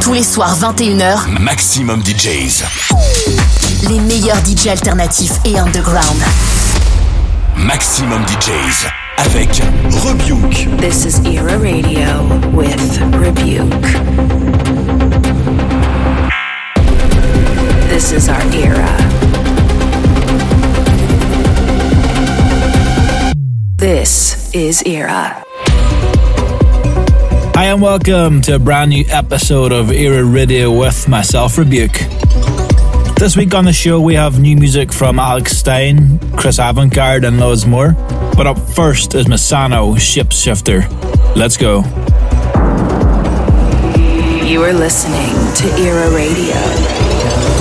Tous les soirs 21h, Maximum DJs. Les meilleurs DJs alternatifs et underground. Maximum DJs avec Rebuke. This is Era Radio with Rebuke. This is our era. This is Era. Hi, and welcome to a brand new episode of Era Radio with myself, Rebüke. This week on the show, we have new music from Alex Stein, Chris Avantgarde, and loads more. But up first is Massano Shipshifter. Let's go. You are listening to Era Radio.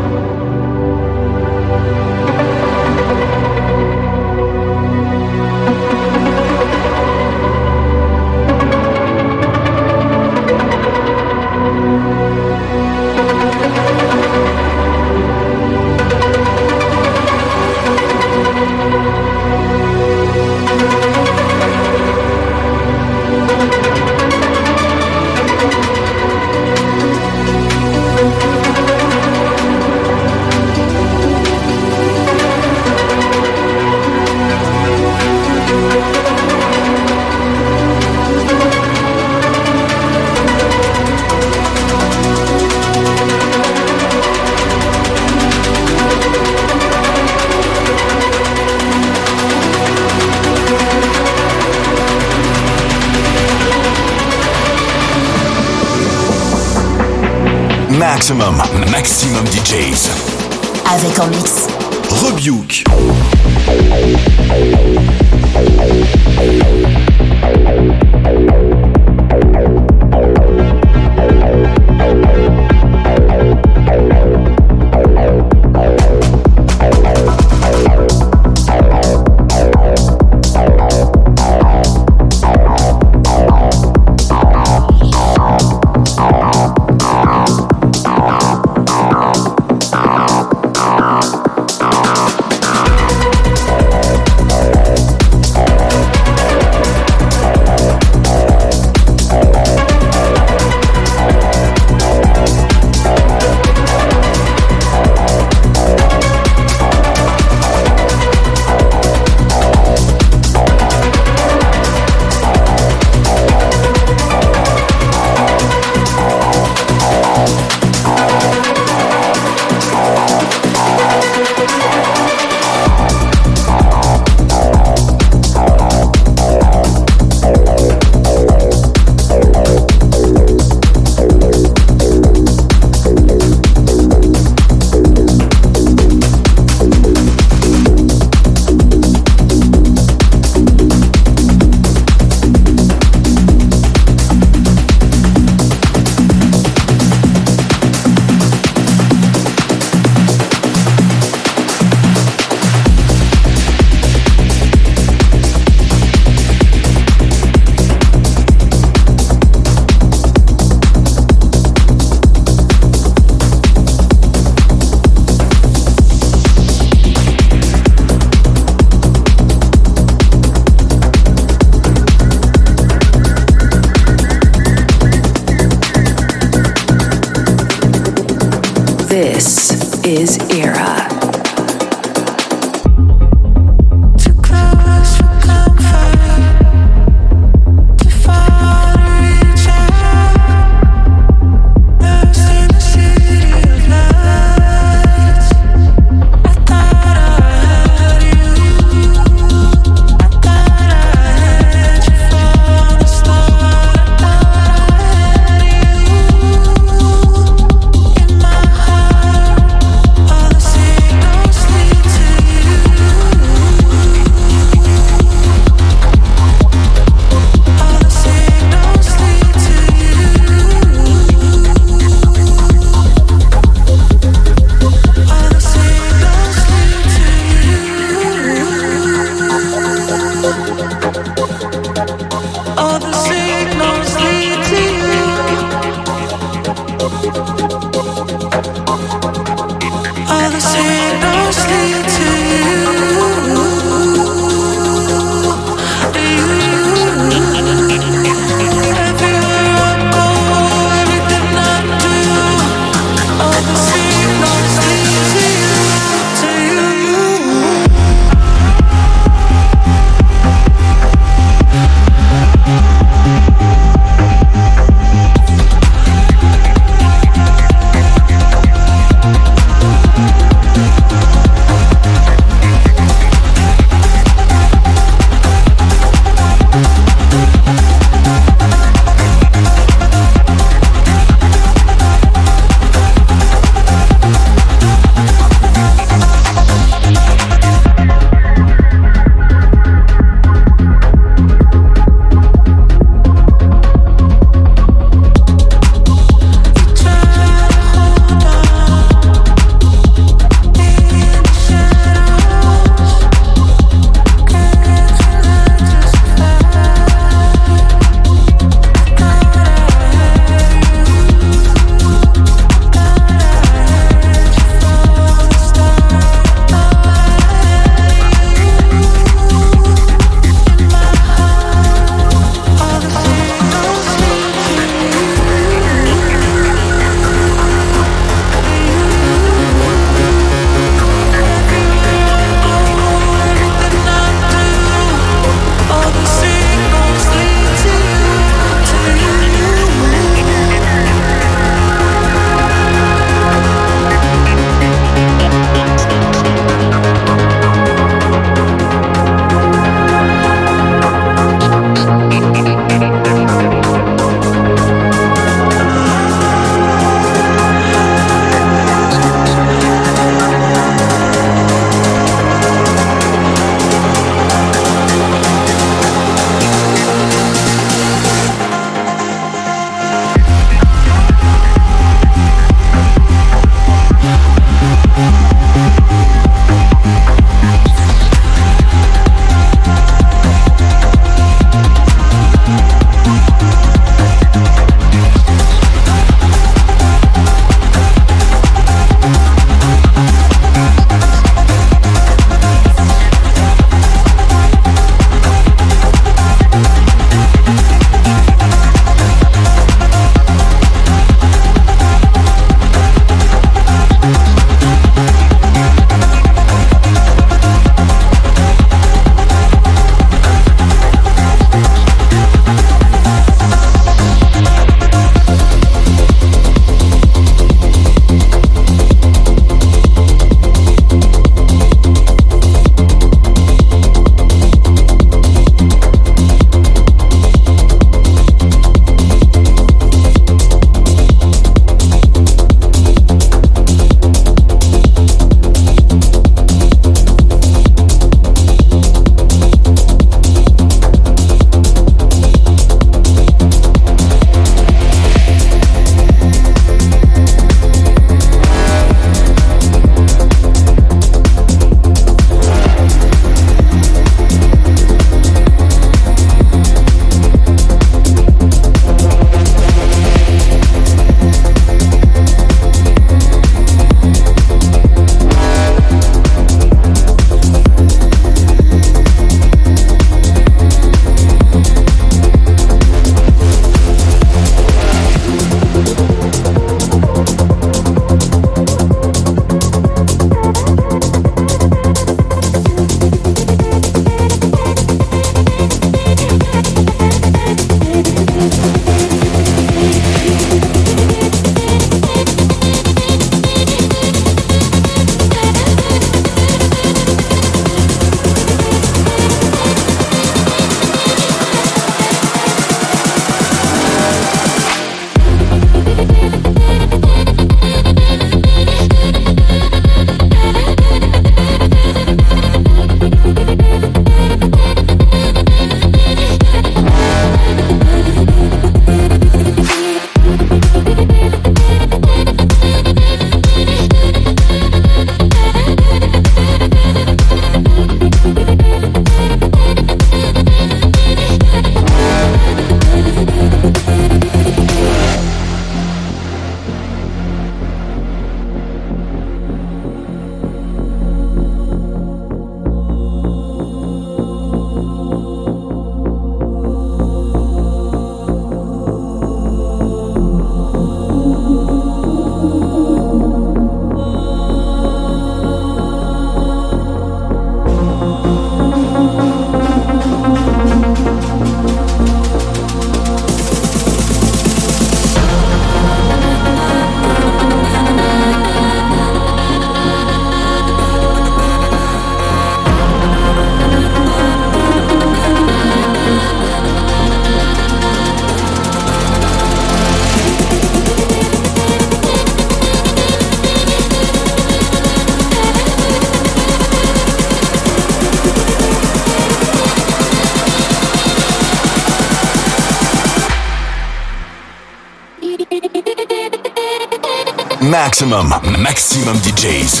Maximum, maximum DJs.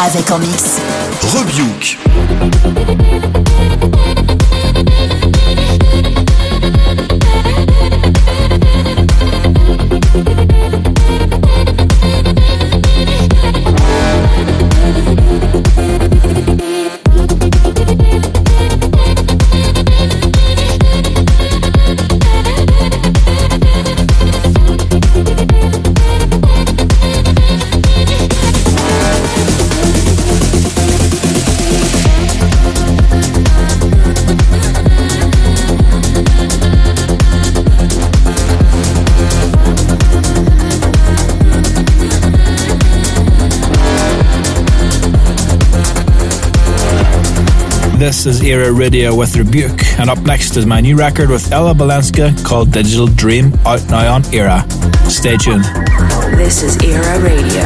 Avec en mix. Rebuke. This is Era Radio with Rebüke, and up next is my new record with Ella Balenska called Digital Dream, out now on Era. Stay tuned. This is Era Radio.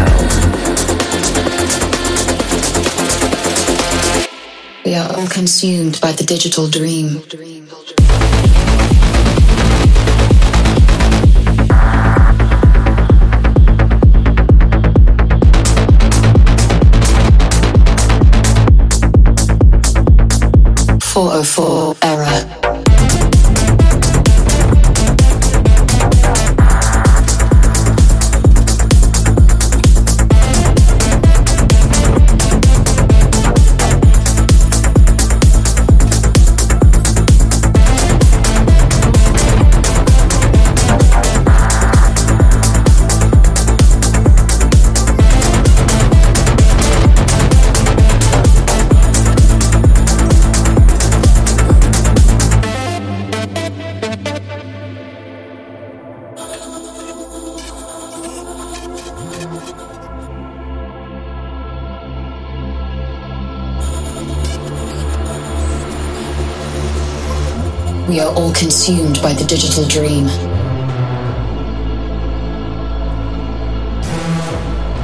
We are all consumed by the digital dream. 404 are all consumed by the digital dream.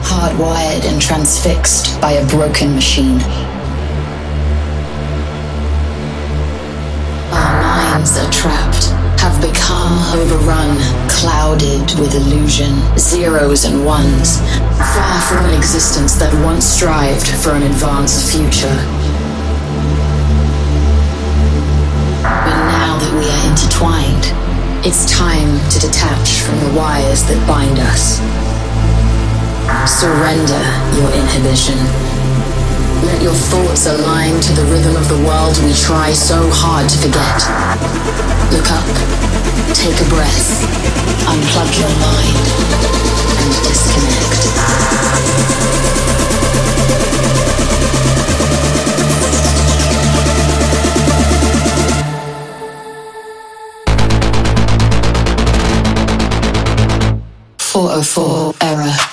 Hardwired and transfixed by a broken machine. Our minds are trapped, have become overrun, clouded with illusion, zeros and ones, far from an existence that once strived for an advanced future. Intertwined. It's time to detach from the wires that bind us. Surrender your inhibition. Let your thoughts align to the rhythm of the world we try so hard to forget. Look up, take a breath, unplug your mind, and disconnect. 404 error.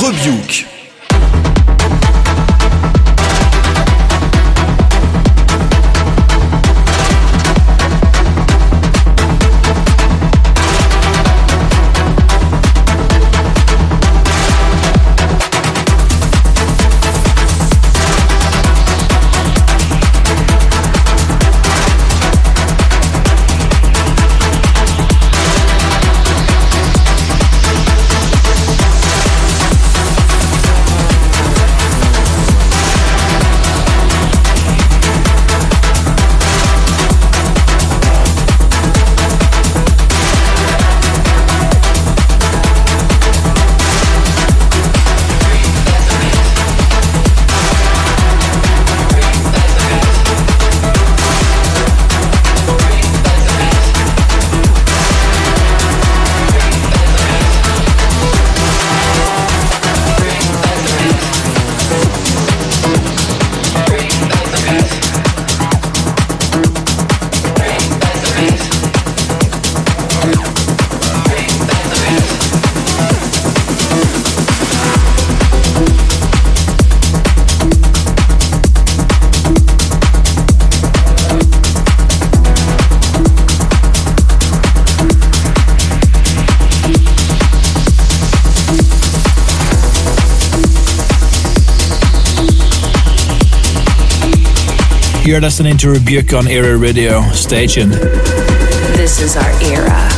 Rebuke. You're listening to Rebüke on Era Radio. Stay tuned. This is our era.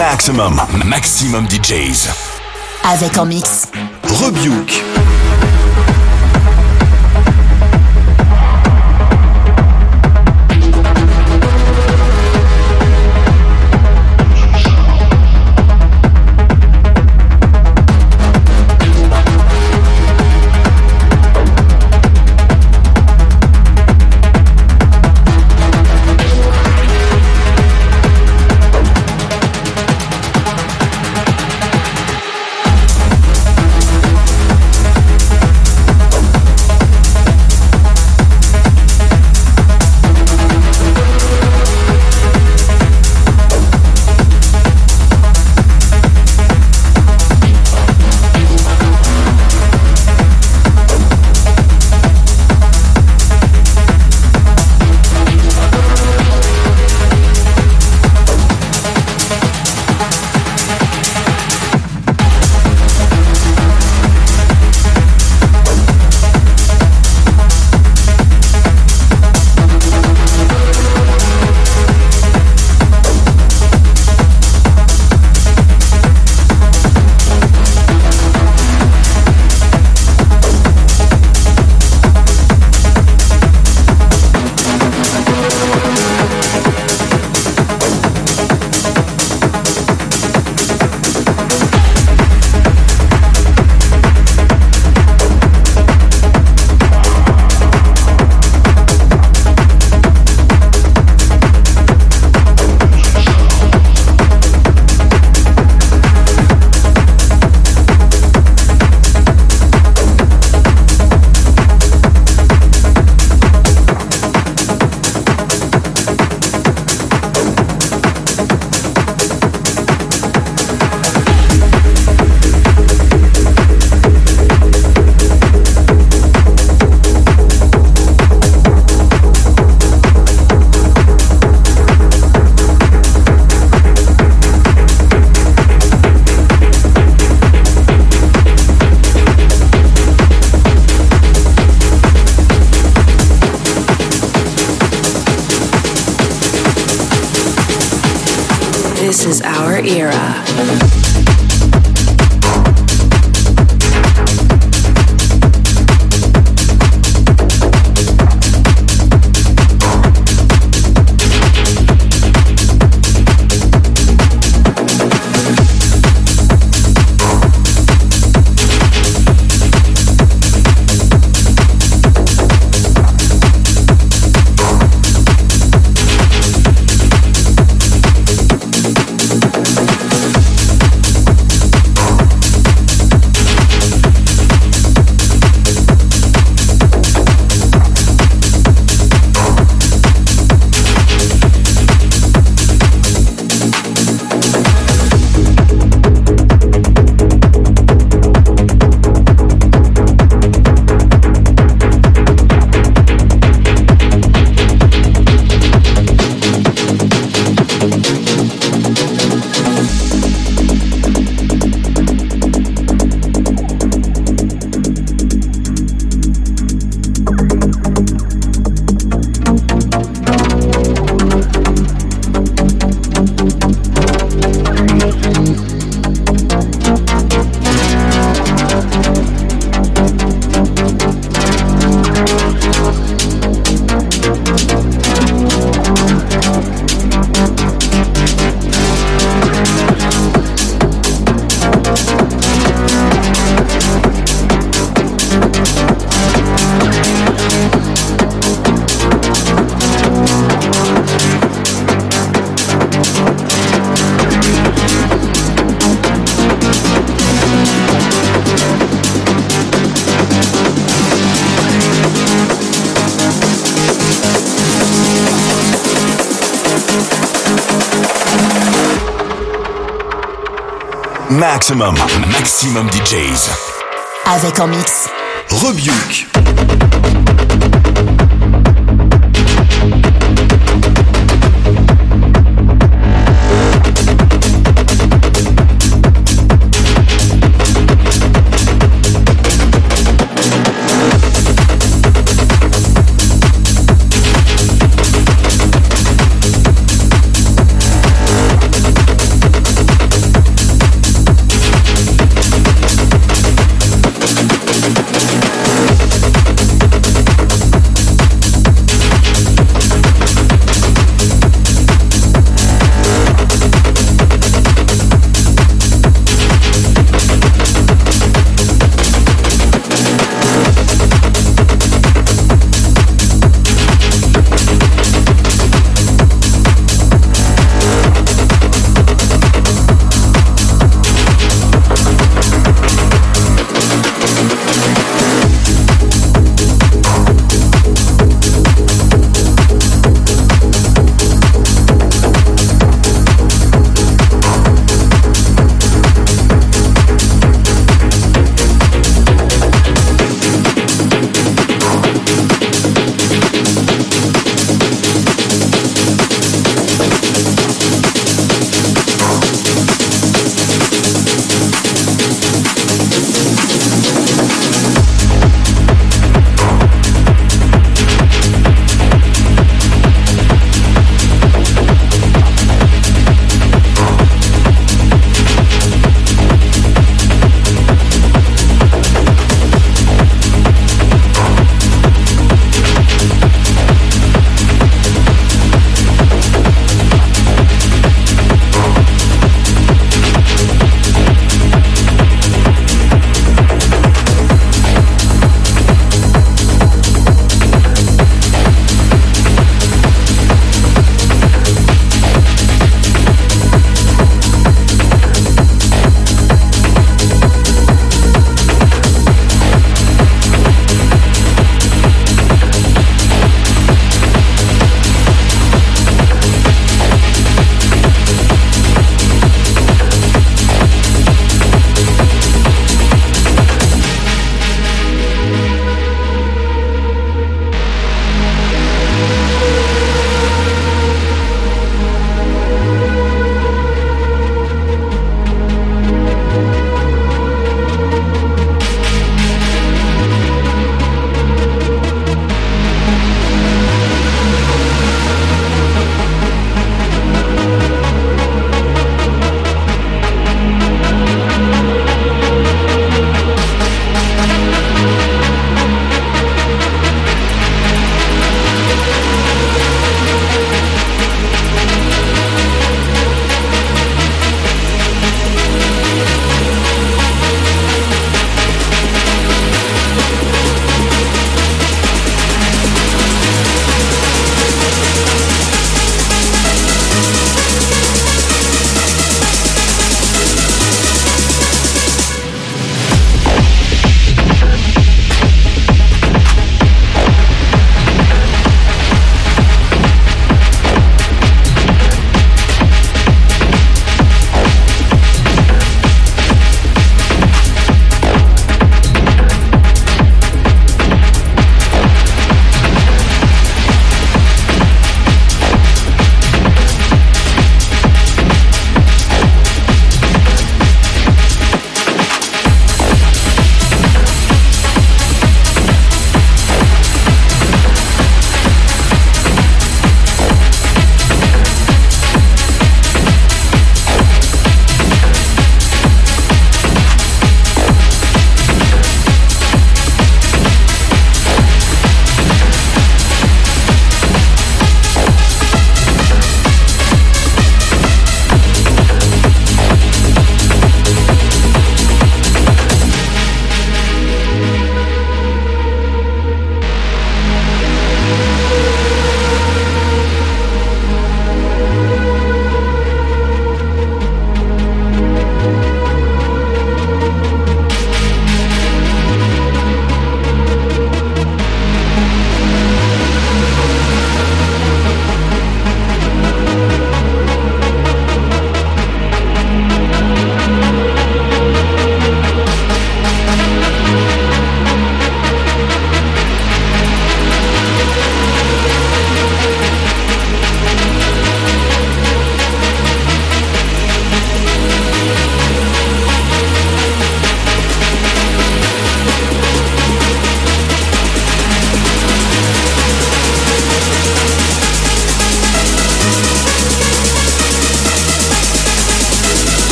Maximum, maximum DJs. Avec en mix. Rebuke. Maximum, maximum DJs. Avec en mix. Rebuke.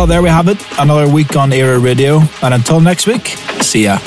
Well, there we have it. Another week on Era Radio. And until next week, see ya.